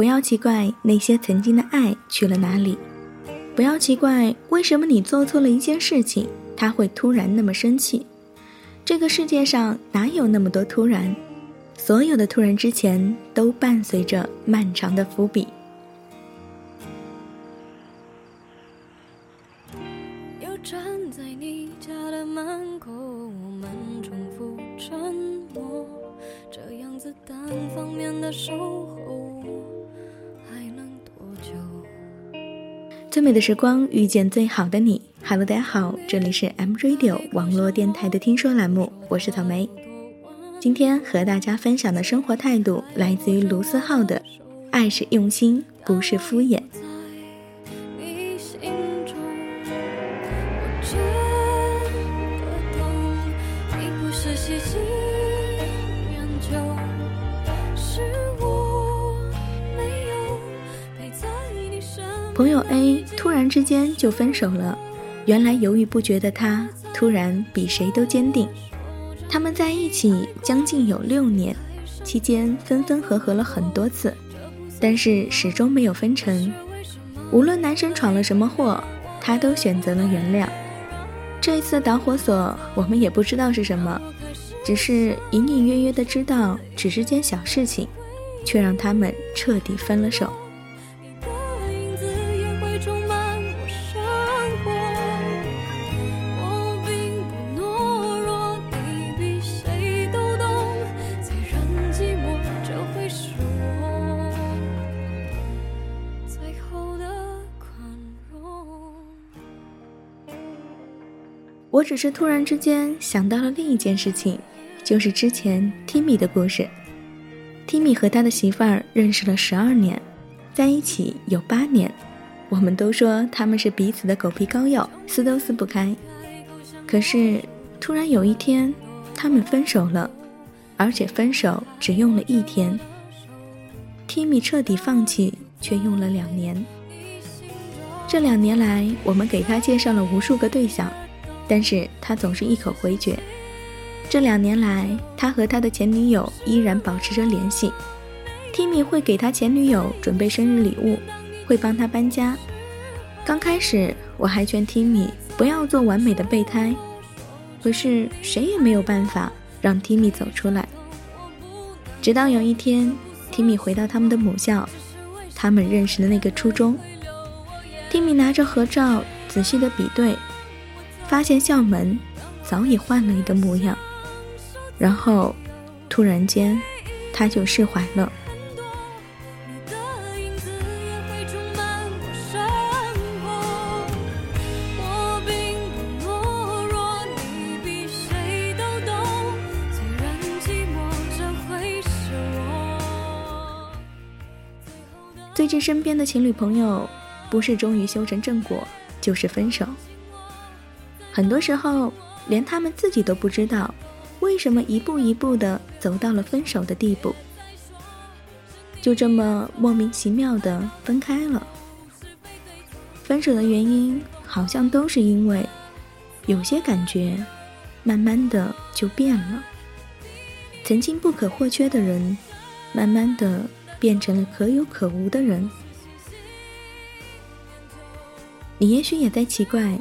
不要奇怪那些曾经的爱去了哪里，不要奇怪为什么你做错了一件事情，他会突然那么生气。这个世界上哪有那么多突然？所有的突然之前，都伴随着漫长的伏笔。又站在你家的门口，我们重复沉默，这样子单方面的守最美的时光遇见最好的你。Hello，大家好，这里是 M Radio 网络电台的听说栏目，我是草莓。今天和大家分享的生活态度来自于卢思浩的“爱是用心，不是敷衍”。间就分手了，原来犹豫不决的他，突然比谁都坚定。他们在一起将近有六年，期间分分合合了很多次，但是始终没有分成。无论男生闯了什么祸，他都选择了原谅。这一次的导火索，我们也不知道是什么，只是隐隐约约的知道，只是件小事情，却让他们彻底分了手。我只是突然之间想到了另一件事情，就是之前 Timmy 的故事。Timmy 和他的媳妇儿认识了十二年，在一起有八年，我们都说他们是彼此的狗皮膏药，撕都撕不开。可是突然有一天，他们分手了，而且分手只用了一天。Timmy 彻底放弃，却用了两年。这两年来，我们给他介绍了无数个对象。但是他总是一口回绝。这两年来，他和他的前女友依然保持着联系。Timmy 会给他前女友准备生日礼物，会帮他搬家。刚开始我还劝 Timmy 不要做完美的备胎，可是谁也没有办法让 Timmy 走出来。直到有一天，Timmy 回到他们的母校，他们认识的那个初中。Timmy 拿着合照仔细的比对。发现校门早已换了一个模样，然后突然间他就释怀了。最近身边的情侣朋友，不是终于修成正果，就是分手。很多时候，连他们自己都不知道，为什么一步一步的走到了分手的地步，就这么莫名其妙的分开了。分手的原因好像都是因为，有些感觉，慢慢的就变了。曾经不可或缺的人，慢慢的变成了可有可无的人。你也许也在奇怪。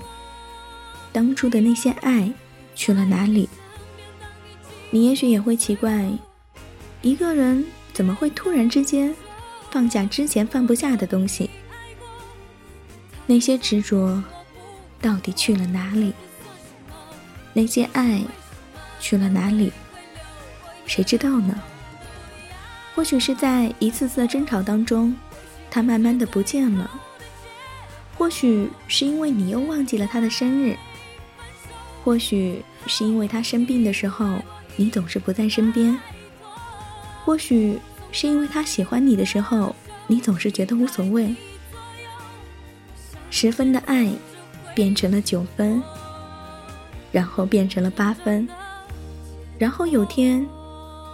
当初的那些爱去了哪里？你也许也会奇怪，一个人怎么会突然之间放下之前放不下的东西？那些执着到底去了哪里？那些爱去了哪里？谁知道呢？或许是在一次次的争吵当中，他慢慢的不见了。或许是因为你又忘记了他的生日。或许是因为他生病的时候，你总是不在身边；或许是因为他喜欢你的时候，你总是觉得无所谓。十分的爱，变成了九分，然后变成了八分，然后有天，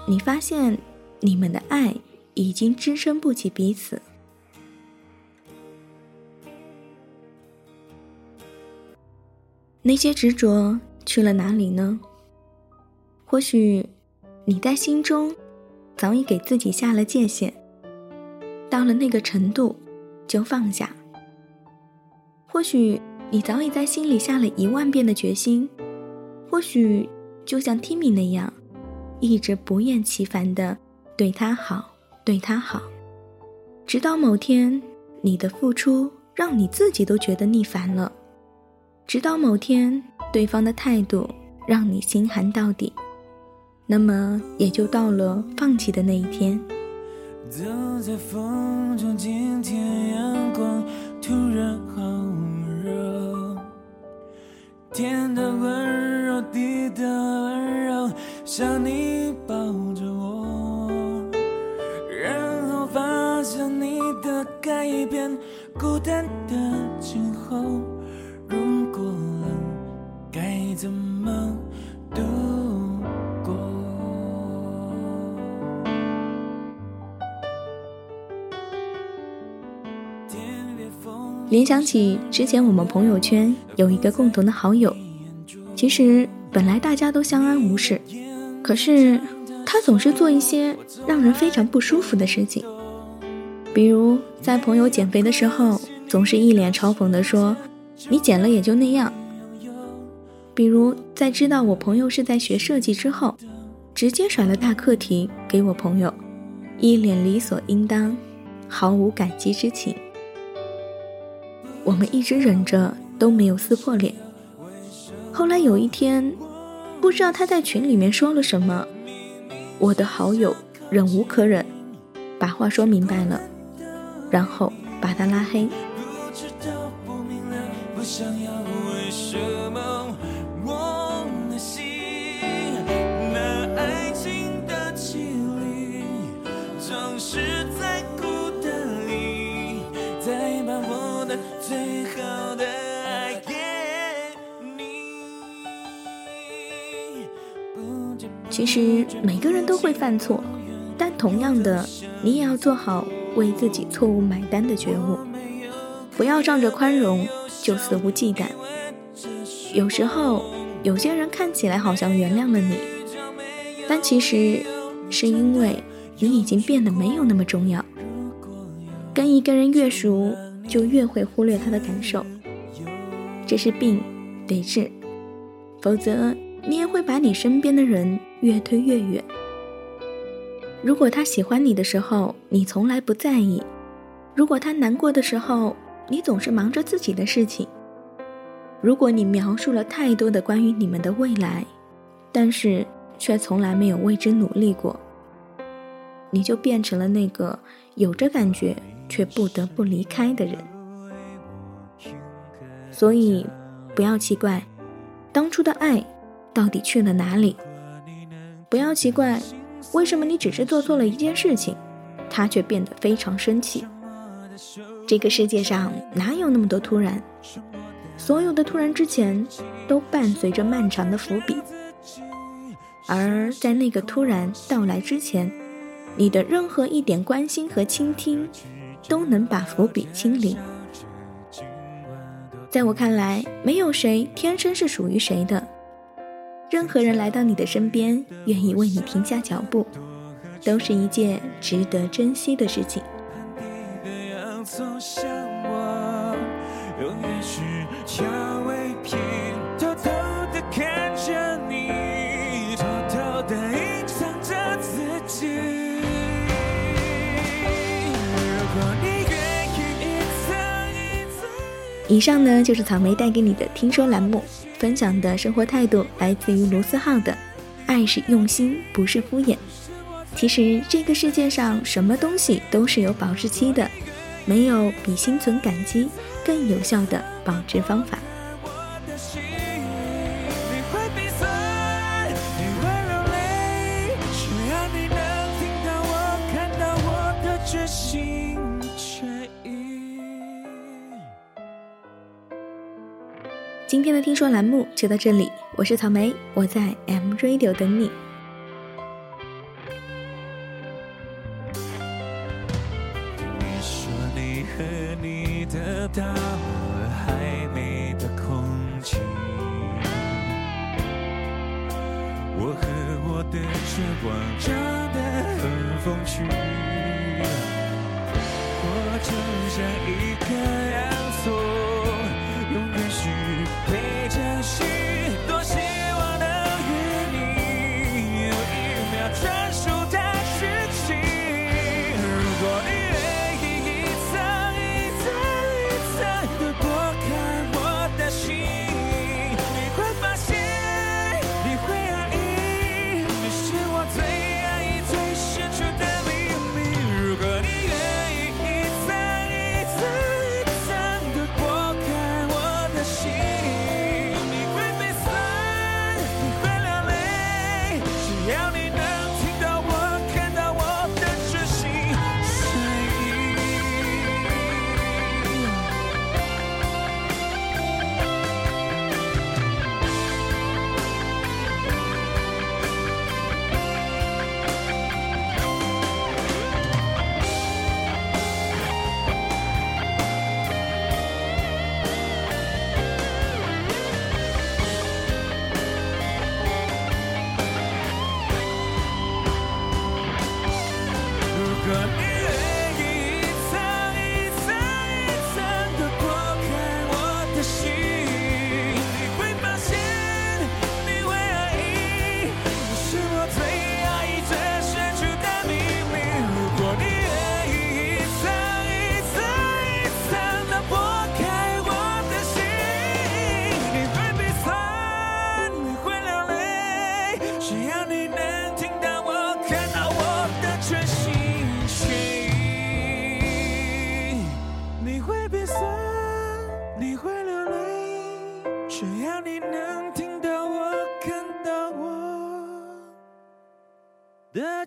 你发现你们的爱已经支撑不起彼此。那些执着去了哪里呢？或许你在心中早已给自己下了界限。到了那个程度，就放下。或许你早已在心里下了一万遍的决心，或许就像 Timmy 那样，一直不厌其烦的对他好，对他好，直到某天你的付出让你自己都觉得腻烦了，直到某天对方的态度让你心寒到底。那么也就到了放弃的那一天。走在风中，今天阳光突然好热，天的温柔，地的温柔，像你抱着我，然后发现你的改变，孤单的今后，怎么度？联想起之前我们朋友圈有一个共同的好友，其实本来大家都相安无事，可是他总是做一些让人非常不舒服的事情，比如在朋友减肥的时候，总是一脸嘲讽地说：“你减了也就那样。”比如在知道我朋友是在学设计之后，直接甩了大课题给我朋友，一脸理所应当，毫无感激之情。我们一直忍着都没有撕破脸。后来有一天，不知道他在群里面说了什么，我的好友忍无可忍，把话说明白了，然后把他拉黑。其实每个人都会犯错，但同样的，你也要做好为自己错误买单的觉悟，不要仗着宽容就肆无忌惮。有时候，有些人看起来好像原谅了你，但其实是因为你已经变得没有那么重要。跟一个人越熟，就越会忽略他的感受，这是病，得治，否则。你也会把你身边的人越推越远。如果他喜欢你的时候，你从来不在意；如果他难过的时候，你总是忙着自己的事情；如果你描述了太多的关于你们的未来，但是却从来没有为之努力过，你就变成了那个有着感觉却不得不离开的人。所以，不要奇怪，当初的爱。到底去了哪里？不要奇怪，为什么你只是做错了一件事情，他却变得非常生气。这个世界上哪有那么多突然？所有的突然之前，都伴随着漫长的伏笔。而在那个突然到来之前，你的任何一点关心和倾听，都能把伏笔清零。在我看来，没有谁天生是属于谁的。任何人来到你的身边，愿意为你停下脚步，都是一件值得珍惜的事情。偷偷的看着以上呢，就是草莓带给你的听说栏目。分享的生活态度来自于卢思浩的“爱是用心，不是敷衍”。其实这个世界上什么东西都是有保质期的，没有比心存感激更有效的保质方法。今天的听说栏目就到这里，我是草莓，我在 M Radio 等你。你说你和你得到了还没的空气，我和我的绝望长得很风趣。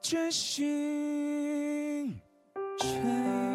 决心，却